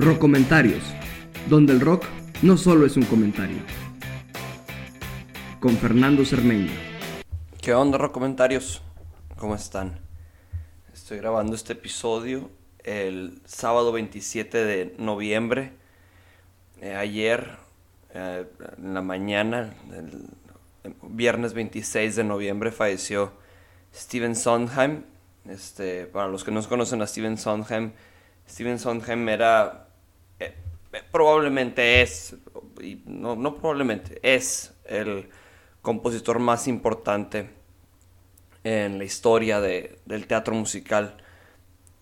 Rock Comentarios, donde el rock no solo es un comentario. Con Fernando Cermeño. ¿Qué onda, Rock Comentarios? ¿Cómo están? Estoy grabando este episodio el sábado 27 de noviembre. Eh, ayer, eh, en la mañana, el viernes 26 de noviembre, falleció Steven Sondheim. Este, para los que no conocen a Steven Sondheim, Steven Sondheim era, eh, probablemente es, no, no probablemente, es el compositor más importante en la historia del teatro musical.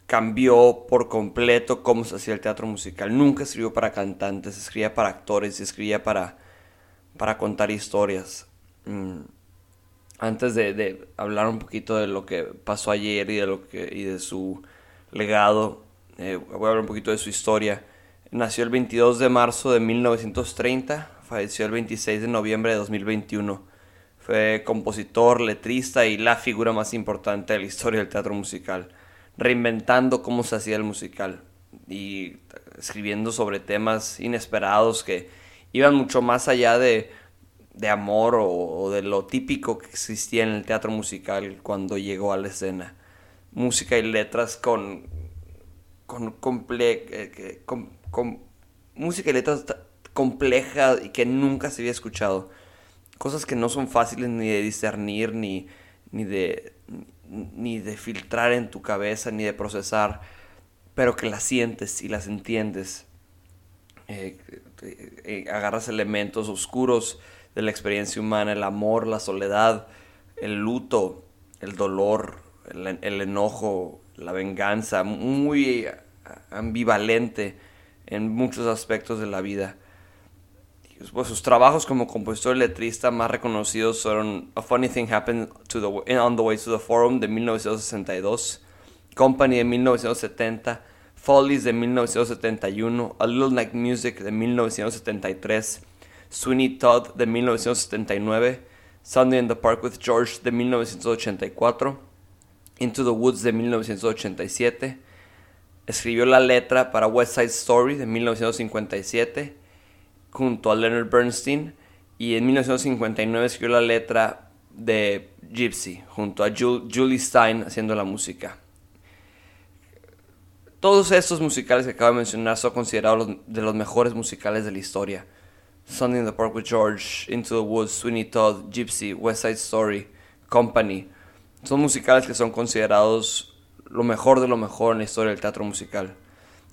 Cambió por completo cómo se hacía el teatro musical. Nunca escribió para cantantes, escribía para actores, escribía para, para contar historias. Mm. Antes de, hablar un poquito de lo que pasó ayer y de, lo que, y de su legado, eh, voy a hablar un poquito de su historia. Nació el 22 de marzo de 1930, falleció el 26 de noviembre de 2021. Fue compositor, letrista y la figura más importante de la historia del teatro musical, reinventando cómo se hacía el musical y escribiendo sobre temas inesperados que iban mucho más allá de, de amor o, de lo típico que existía en el teatro musical cuando llegó a la escena. Música y letras con con, comple eh, con, música y letras complejas y que nunca se había escuchado. Cosas que no son fáciles ni de discernir, ni, ni, de, ni de filtrar en tu cabeza, ni de procesar, pero que las sientes y las entiendes. Eh, eh, agarras elementos oscuros de la experiencia humana, el amor, la soledad, el luto, el dolor, el enojo, la venganza, muy ambivalente en muchos aspectos de la vida. Pues, sus trabajos como compositor y letrista más reconocidos fueron A Funny Thing Happened on the Way to the Forum de 1962, Company de 1970, Follies de 1971, A Little Night Music de 1973, Sweeney Todd de 1979, Sunday in the Park with George de 1984, Into the Woods de 1987. Escribió la letra para West Side Story de 1957 junto a Leonard Bernstein y en 1959 escribió la letra de Gypsy junto a Julie Stein haciendo la música. Todos estos musicales que acabo de mencionar son considerados de los mejores musicales de la historia. Sunday in the Park with George, Into the Woods, Sweeney Todd, Gypsy, West Side Story, Company, son musicales que son considerados lo mejor de lo mejor en la historia del teatro musical.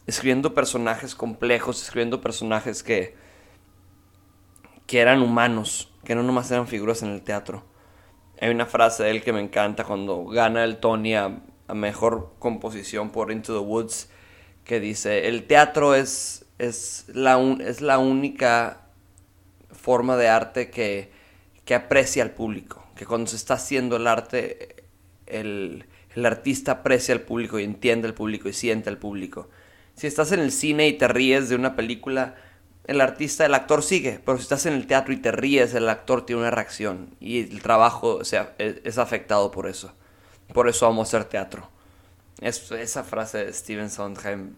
Escribiendo personajes complejos, escribiendo personajes que, que eran humanos, que no nomás eran figuras en el teatro. Hay una frase de él que me encanta cuando gana el Tony a, mejor composición por Into the Woods, que dice, el teatro es, es, la, es la única forma de arte que, que aprecia al público, que cuando se está haciendo el arte el, artista aprecia al público y entiende al público y siente al público. Si estás en el cine y te ríes de una película, el artista, el actor sigue, pero si estás en el teatro y te ríes, el actor tiene una reacción y el trabajo sea, e, es, afectado por eso. Por eso amo hacer teatro. Es, esa frase de Steven Sondheim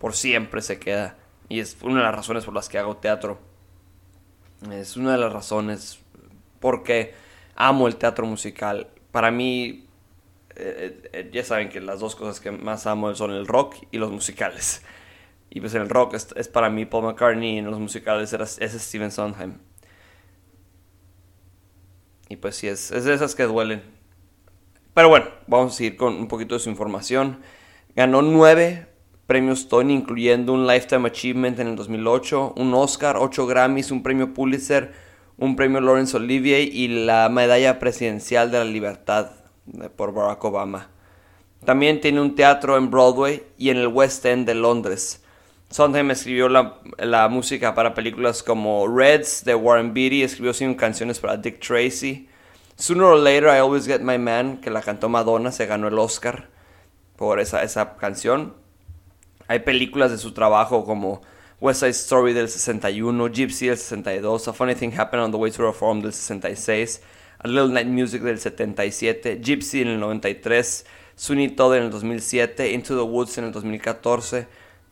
por siempre se queda y es una de las razones por las que hago teatro. Es una de las razones porque amo el teatro musical para mí, eh, eh, ya saben que las dos cosas que más amo son el rock y los musicales. Y pues en el rock es, para mí Paul McCartney y en los musicales es Steven Sondheim. Y pues sí, es, es de esas que duelen. Pero bueno, vamos a seguir con un poquito de su información. Ganó nueve premios Tony, incluyendo un Lifetime Achievement en el 2008, un Oscar, ocho Grammys, un premio Pulitzer, un premio Laurence Olivier y la medalla presidencial de la libertad por Barack Obama. También tiene un teatro en Broadway y en el West End de Londres. Sondheim escribió la, música para películas como Reds de Warren Beatty, escribió cinco canciones para Dick Tracy. Sooner or Later I Always Get My Man, que la cantó Madonna, se ganó el Oscar por esa, esa canción. Hay películas de su trabajo como West Side Story del 61, Gypsy del 62, A Funny Thing Happened on the Way to Reform del 66, A Little Night Music del 77, Gypsy en el 93, Sweeney Todd en el 2007, Into the Woods en el 2014,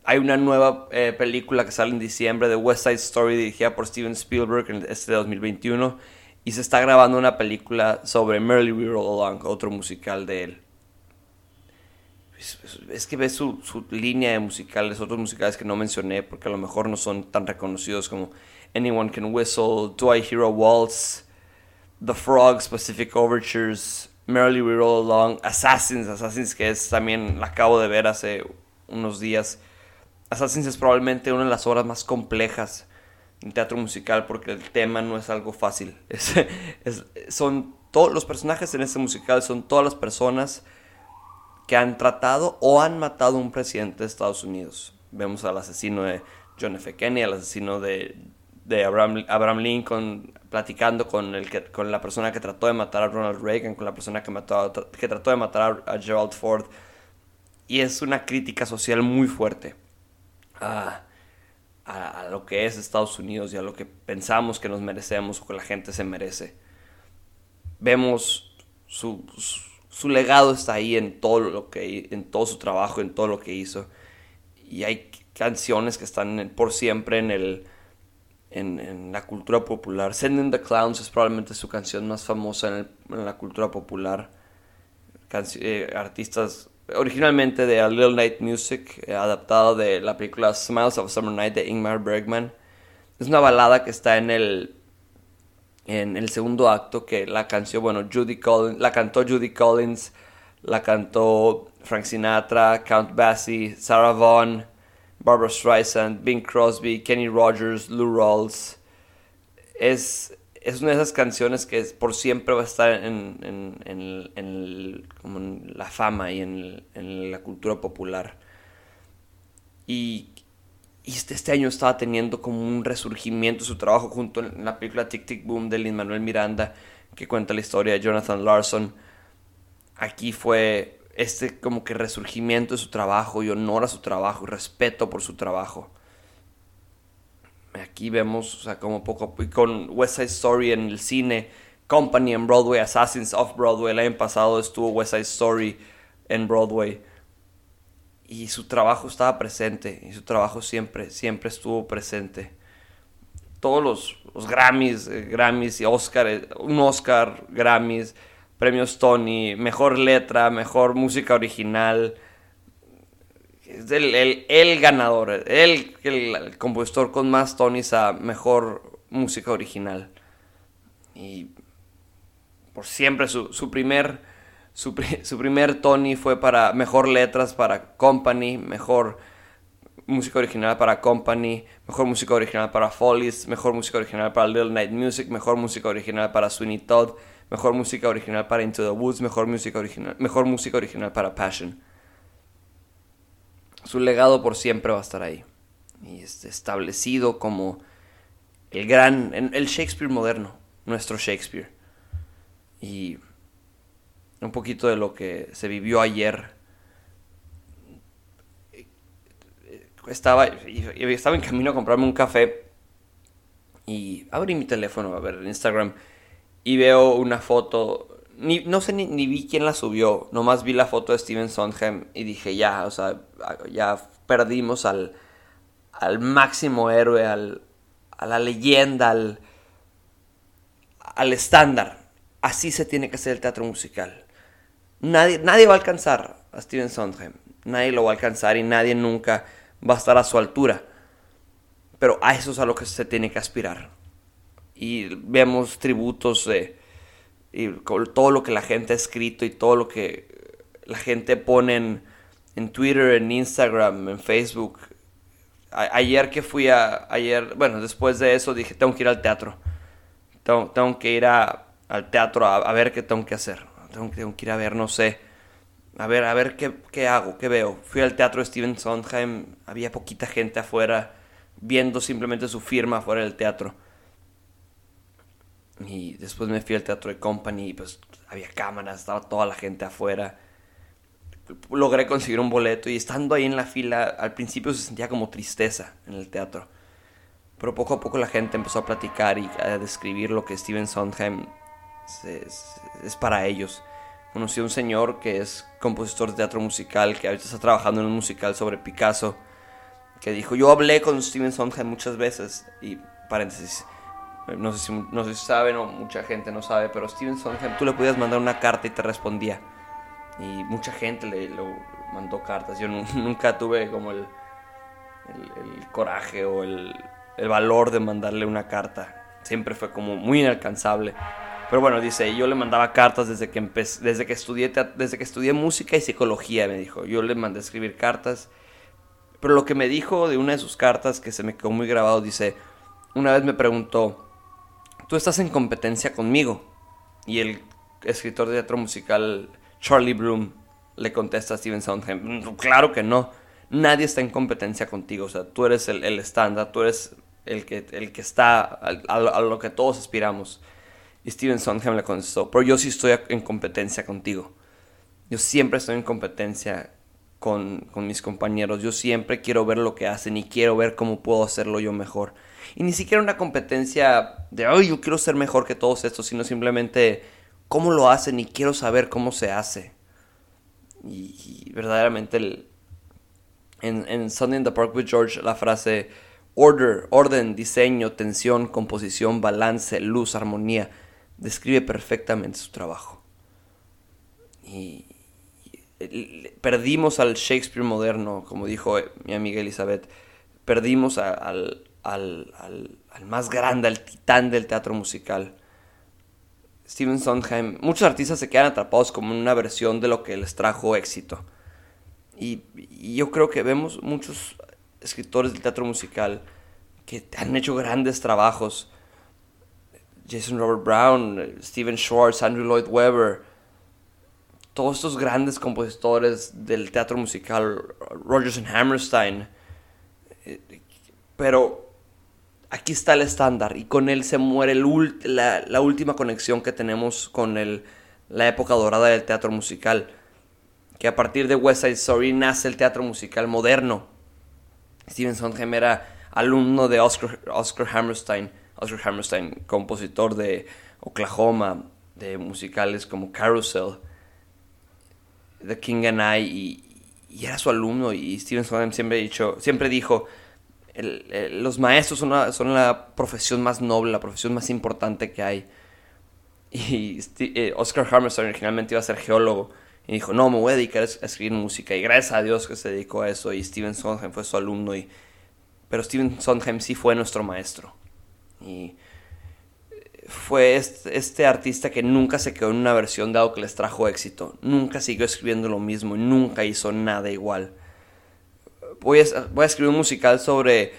hay una nueva eh, película que sale en diciembre de West Side Story dirigida por Steven Spielberg en este 2021 y se está grabando una película sobre Merrily We Roll Along, otro musical de él. Es, que ves su, línea de musicales, otros musicales que no mencioné porque a lo mejor no son tan reconocidos como Anyone Can Whistle, Do I Hear Waltz, The Frog, Pacific Overtures, Merrily We Roll Along, Assassins, Assassins que es también la acabo de ver hace unos días. Assassins es probablemente una de las obras más complejas en teatro musical porque el tema no es algo fácil. son todos los personajes en este musical son todas las personas que han tratado o han matado a un presidente de Estados Unidos. Vemos al asesino de John F. Kennedy, al asesino de, de Abraham, Lincoln, platicando con, el con la persona que trató de matar a Ronald Reagan, con la persona que, mató que trató de matar a Gerald Ford. Y es una crítica social muy fuerte a, a, lo que es Estados Unidos y a lo que pensamos que nos merecemos o que la gente se merece. Vemos su, su, legado está ahí en todo lo que en todo su trabajo, en todo lo que hizo. Y hay canciones que están por siempre en el en, la cultura popular. Sending the Clowns es probablemente su canción más famosa en, la cultura popular. Eh, artistas originalmente de A Little Night Music, eh, adaptado de la película Smiles of Summer Night de Ingmar Bergman. Es una balada que está en el en el segundo acto que la canción, bueno, Judy Collins, la cantó Judy Collins, la cantó Frank Sinatra, Count Basie, Sarah Vaughan, Barbara Streisand, Bing Crosby, Kenny Rogers, Lou Rawls. Es es una de esas canciones que por siempre va a estar en, la fama y en, la cultura popular. Y, este, este, año estaba teniendo como un resurgimiento su trabajo junto en la película Tic Tic Boom de Lin Manuel Miranda, que cuenta la historia de Jonathan Larson. Aquí fue este como que resurgimiento de su trabajo y honor a su trabajo y respeto por su trabajo aquí vemos, o sea, como poco con West Side Story en el cine, Company en Broadway, Assassins of Broadway, el año pasado estuvo West Side Story en Broadway y su trabajo estaba presente y su trabajo siempre, siempre estuvo presente. Todos los, los Grammys, eh, Grammys y Oscar, eh, un Oscar, Grammys, premios Tony, mejor letra, mejor música original, es el, ganador, el, el, compositor con más Tonys a mejor música original. Y por siempre su, primer, su, primer Tony fue para mejor letras para Company, mejor música original para Company, mejor música original para Follies, mejor música original para Little Night Music, mejor música original para Sweeney Todd, mejor música original para Into the Woods, mejor música original, mejor música original para Passion su legado por siempre va a estar ahí. Y es establecido como el gran, el Shakespeare moderno, nuestro Shakespeare. Y un poquito de lo que se vivió ayer. Estaba, estaba en camino a comprarme un café y abrí mi teléfono a ver Instagram y veo una foto no sé ni, vi quién la subió, nomás vi la foto de Steven Sondheim y dije, ya, o sea, ya perdimos al, al máximo héroe, al, a la leyenda, al, al estándar. Así se tiene que hacer el teatro musical. Nadie, nadie va a alcanzar a Steven Sondheim, nadie lo va a alcanzar y nadie nunca va a estar a su altura. Pero a eso es a lo que se tiene que aspirar. Y vemos tributos de todo lo que la gente ha escrito y todo lo que la gente pone en, Twitter, en Instagram, en Facebook. ayer que fui a, ayer, bueno, después de eso dije, tengo que ir al teatro. Tengo, tengo que ir al teatro a, ver qué tengo que hacer. Tengo, tengo, que ir a ver, no sé. A ver, a ver qué, qué hago, qué veo. Fui al teatro de Steven Sondheim, había poquita gente afuera viendo simplemente su firma afuera del teatro. Y después me fui al Teatro de Company y pues había cámaras, estaba toda la gente afuera. Logré conseguir un boleto y estando ahí en la fila, al principio se sentía como tristeza en el teatro. Pero poco a poco la gente empezó a platicar y a describir lo que Steven Sondheim es, para ellos. Conocí a un señor que es compositor de teatro musical, que ahorita está trabajando en un musical sobre Picasso. que dijo, yo hablé con Steven Sondheim muchas veces, y paréntesis, no sé, si, no sé si saben mucha gente no sabe, pero Steven Sondheim, tú le podías mandar una carta y te respondía. Y mucha gente le, mandó cartas. Yo nunca tuve como el, el, coraje o el, el, valor de mandarle una carta. Siempre fue como muy inalcanzable. Pero bueno, dice, yo le mandaba cartas desde que, desde que, estudié, desde que estudié música y psicología, me dijo. Yo le mandé escribir cartas. Pero lo que me dijo de una de sus cartas, que se me quedó muy grabado, dice, una vez me preguntó, tú estás en competencia conmigo. Y el escritor de teatro musical Charlie Bloom le contesta a Steven Sondheim, claro que no, nadie está en competencia contigo, o sea, tú eres el estándar, tú eres el que, el que está a, lo que todos aspiramos. Y Steven Sondheim le contestó, pero yo sí estoy en competencia contigo. Yo siempre estoy en competencia con, con, mis compañeros. Yo siempre quiero ver lo que hacen y quiero ver cómo puedo hacerlo yo mejor. Y ni siquiera una competencia de, ay, yo quiero ser mejor que todos estos, sino simplemente cómo lo hacen y quiero saber cómo se hace. Y, verdaderamente el, en, Sunday in the Park with George la frase order, orden, diseño, tensión, composición, balance, luz, armonía, describe perfectamente su trabajo. Y, perdimos al Shakespeare moderno, como dijo mi amiga Elizabeth, perdimos al, al, al, más grande, al titán del teatro musical. Steven Sondheim, muchos artistas se quedan atrapados como en una versión de lo que les trajo éxito. Y, yo creo que vemos muchos escritores del teatro musical que han hecho grandes trabajos. Jason Robert Brown, Steven Schwartz, Andrew Lloyd Webber, todos estos grandes compositores del teatro musical, Rogers and Hammerstein. Eh, pero aquí está el estándar y con él se muere la, última conexión que tenemos con la época dorada del teatro musical. Que a partir de West Side Story nace el teatro musical moderno. Steven Sondheim era alumno de Oscar, Hammerstein. Oscar Hammerstein, compositor de Oklahoma, de musicales como Carousel, The King and I, y, y era su alumno. Y Steven Sondheim siempre, dicho, siempre dijo, los maestros son, son, la profesión más noble, la profesión más importante que hay. Y eh, Oscar Hammerstein originalmente iba a ser geólogo. Y dijo, no, me voy a dedicar a escribir música. Y gracias a Dios que se dedicó a eso. Y Steven Sondheim fue su alumno. Y... Pero Steven Sondheim sí fue nuestro maestro. Y fue este, este, artista que nunca se quedó en una versión dado que les trajo éxito. Nunca siguió escribiendo lo mismo. Y nunca hizo nada igual voy a, escribir un musical sobre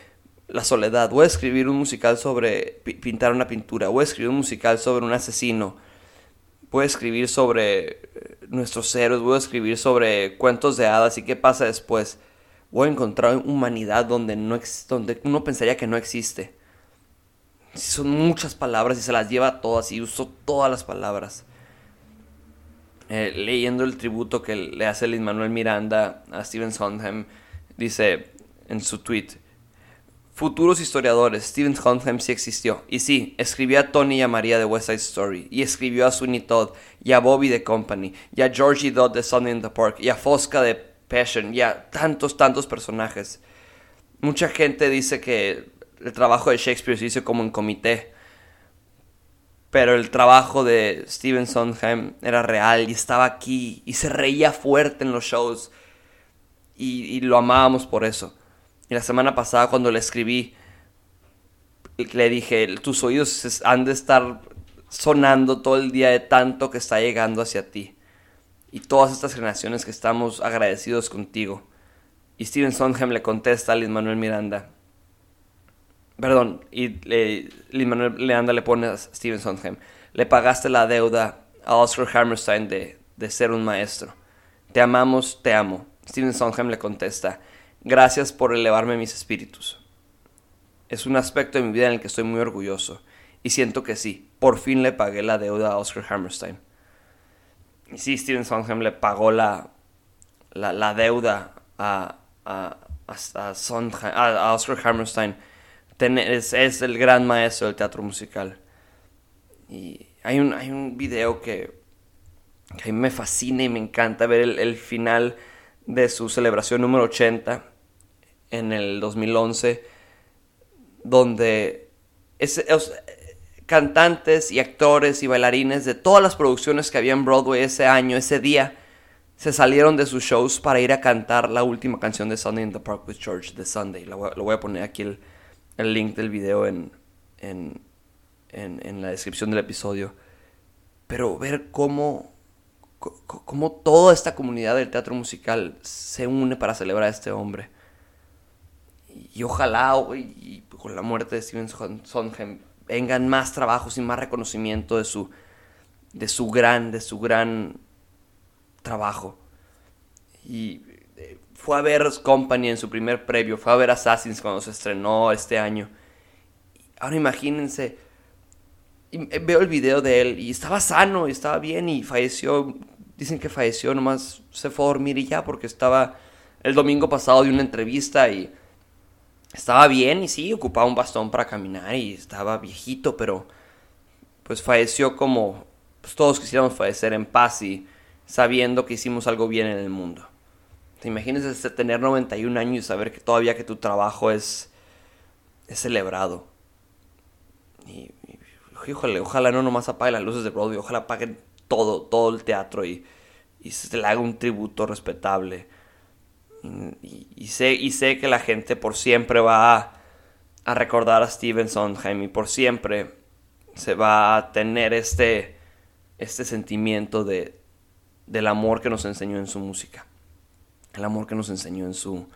la soledad, voy a escribir un musical sobre pintar una pintura, voy a escribir un musical sobre un asesino, voy a escribir sobre eh, nuestros héroes, voy a escribir sobre cuentos de hadas y qué pasa después. Voy a encontrar humanidad donde, no donde uno pensaría que no existe. Son muchas palabras y se las lleva todas y uso todas las palabras. Eh, leyendo el tributo que le hace Lin Manuel Miranda a Steven Sondheim, Dice en su tweet, futuros historiadores, Stephen Sondheim sí existió. Y sí, escribió a Tony y a María de West Side Story, y escribió a Sweeney Todd, y a Bobby de Company, y a Georgie Dodd de Sunday in the Park, y a Fosca de Passion, y a tantos, tantos personajes. Mucha gente dice que el trabajo de Shakespeare se hizo como en comité, pero el trabajo de Stephen Sondheim era real y estaba aquí y se reía fuerte en los shows y, lo amábamos por eso. Y la semana pasada cuando le escribí, le dije, tus oídos han de estar sonando todo el día de tanto que está llegando hacia ti. Y todas estas generaciones que estamos agradecidos contigo. Y Steven Sondheim le contesta a Lin Manuel Miranda. Perdón, y Lin Manuel Miranda le pone a Steven Sondheim. Le pagaste la deuda a Oscar Hammerstein de, de ser un maestro. Te amamos, te amo. Steven Sondheim le contesta, gracias por elevarme mis espíritus. Es un aspecto de mi vida en el que estoy muy orgulloso, y siento que sí, por fin le pagué la deuda a Oscar Hammerstein. Y sí, Steven Sondheim le pagó la, la, deuda a, a, a, Oscar Hammerstein. es, el gran maestro del teatro musical. Y hay un, hay un video que, que a mí me fascina y me encanta ver el final de su celebración número 80. en el 2011, donde cantantes y actores y bailarines de todas las producciones que había en Broadway ese año, ese día, se salieron de sus shows para ir a cantar la última canción de Sunday in the Park with George, The Sunday. Lo voy, a poner aquí el, el link del video en, en, en, la descripción del episodio. Pero ver cómo, cómo toda esta comunidad del teatro musical se une para celebrar a este hombre. Y, ojalá y, con la muerte de Steven Sondheim vengan más trabajos y más reconocimiento de su, de su gran, de su gran trabajo. Y eh, fue a ver Company en su primer previo, fue a ver Assassins cuando se estrenó este año. Ahora imagínense, eh, veo el video de él y estaba sano, estaba bien y falleció, dicen que falleció, nomás se fue a dormir y ya porque estaba el domingo pasado de una entrevista y estaba bien y sí, ocupaba un bastón para caminar y estaba viejito, pero pues falleció como pues, todos quisiéramos fallecer en paz y sabiendo que hicimos algo bien en el mundo. ¿Te imaginas tener 91 años y saber que todavía que tu trabajo es, es celebrado? Y, ojalá no nomás apague las luces de Broadway, ojalá apaguen todo, todo el teatro y, y se le haga un tributo respetable. Y, sé, y sé que la gente por siempre va a, recordar a Steven Sondheim y por siempre se va a tener este, este sentimiento de, del amor que nos enseñó en su música, el amor que nos enseñó en, su,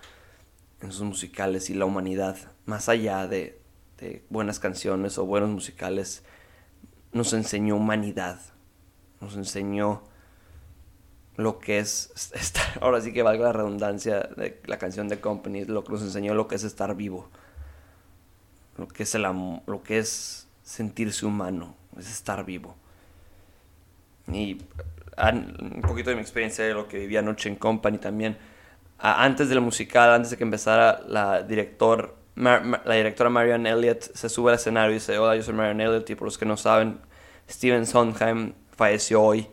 en sus musicales y la humanidad, más allá de, de buenas canciones o buenos musicales, nos enseñó humanidad, nos enseñó lo que es estar, ahora sí que valga la redundancia de la canción de Company, lo que nos enseñó lo que es estar vivo, lo que es el lo que es sentirse humano, es estar vivo. Y un poquito de mi experiencia de lo que vivía anoche en Company también. Antes del musical, antes de que empezara, la directora Marianne Elliott se sube al escenario y dice, hola, yo soy Marianne Elliott y por los que no saben, Steven Sondheim falleció hoy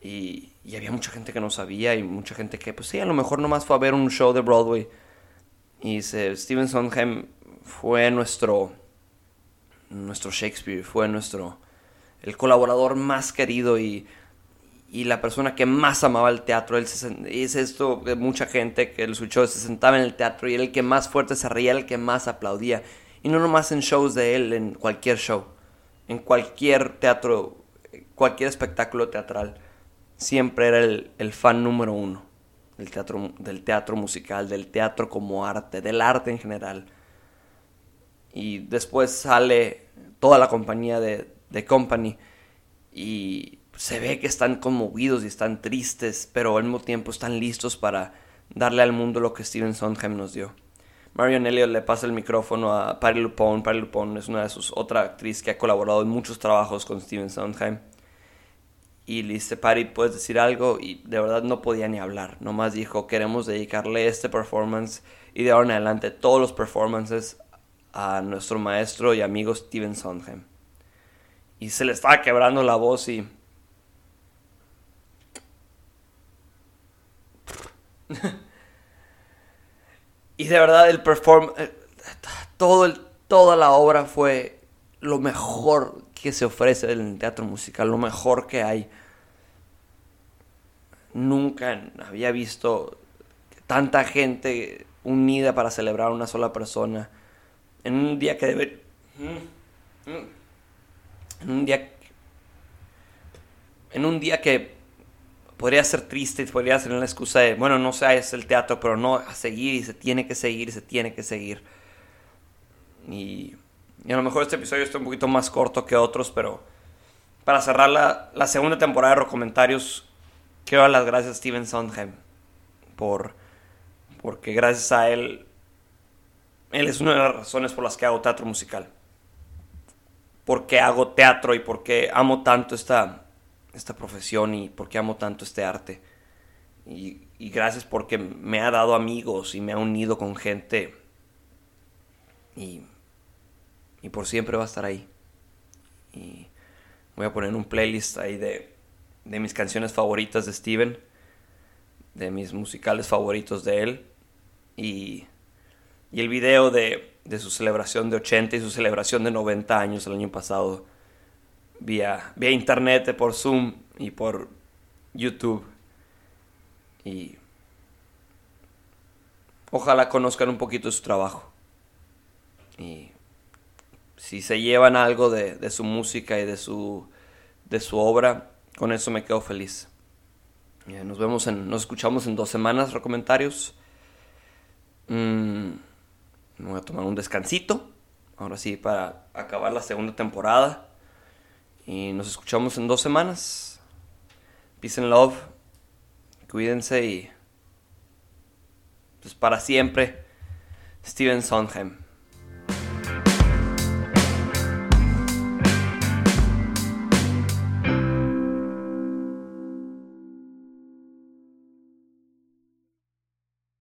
y, había mucha gente que no sabía y mucha gente que, pues sí, a lo mejor nomás fue a ver un show de Broadway. Y dice, Steven Sondheim fue nuestro, nuestro Shakespeare, fue nuestro, el colaborador más querido y y la persona que más amaba el teatro. Él se, es esto mucha gente que lo escuchó, se sentaba en el teatro y era el que más fuerte se reía, el que más aplaudía. Y no nomás en shows de él, en cualquier show, en cualquier teatro, cualquier espectáculo teatral. Siempre era el, fan número uno del teatro, del teatro musical, del teatro como arte, del arte en general. Y después sale toda la compañía de, de Company y se ve que están conmovidos y están tristes, pero al mismo tiempo están listos para darle al mundo lo que Steven Sondheim nos dio. Marion Elliott le pasa el micrófono a Patty Lupone. Patty Lupone es una de sus otra actriz que ha colaborado en muchos trabajos con Steven Sondheim. Y le Patty, ¿puedes decir algo? Y de verdad no podía ni hablar. Nomás dijo, queremos dedicarle este performance y de ahora en adelante todos los performances a nuestro maestro y amigo Steven Sondheim. Y se le estaba quebrando la voz y y de verdad el perform eh, todo el, toda la obra fue lo mejor que se ofrece en el teatro musical, lo mejor que hay. Nunca había visto tanta gente unida para celebrar a una sola persona en un día que debe en un día en un día que podría ser triste, podría ser una excusa de, bueno, no sé, es el teatro, pero no, a seguir y se tiene que seguir y se tiene que seguir. Y, y, a lo mejor este episodio está un poquito más corto que otros, pero para cerrar la, segunda temporada de Rocomentarios, quiero dar las gracias a Steven Sondheim por, porque gracias a él, él es una de las razones por las que hago teatro musical. Porque hago teatro y porque amo tanto esta, esta profesión y por qué amo tanto este arte. Y, gracias porque me ha dado amigos y me ha unido con gente. Y, y por siempre va a estar ahí. Y voy a poner un playlist ahí de, de mis canciones favoritas de Steven, de mis musicales favoritos de él. Y y el video de, de su celebración de 80 y su celebración de 90 años el año pasado vía, vía internet, por Zoom y por YouTube. Y ojalá conozcan un poquito su trabajo. Y si se llevan algo de, su música y de su, obra, con eso me quedo feliz. Nos vemos en, nos escuchamos en dos semanas, comentarios. Mm, me voy a tomar un descansito. Ahora sí, para acabar la segunda temporada. Y nos escuchamos en dos semanas. Peace and love. Cuídense y. Pues para siempre. Steven Sondheim.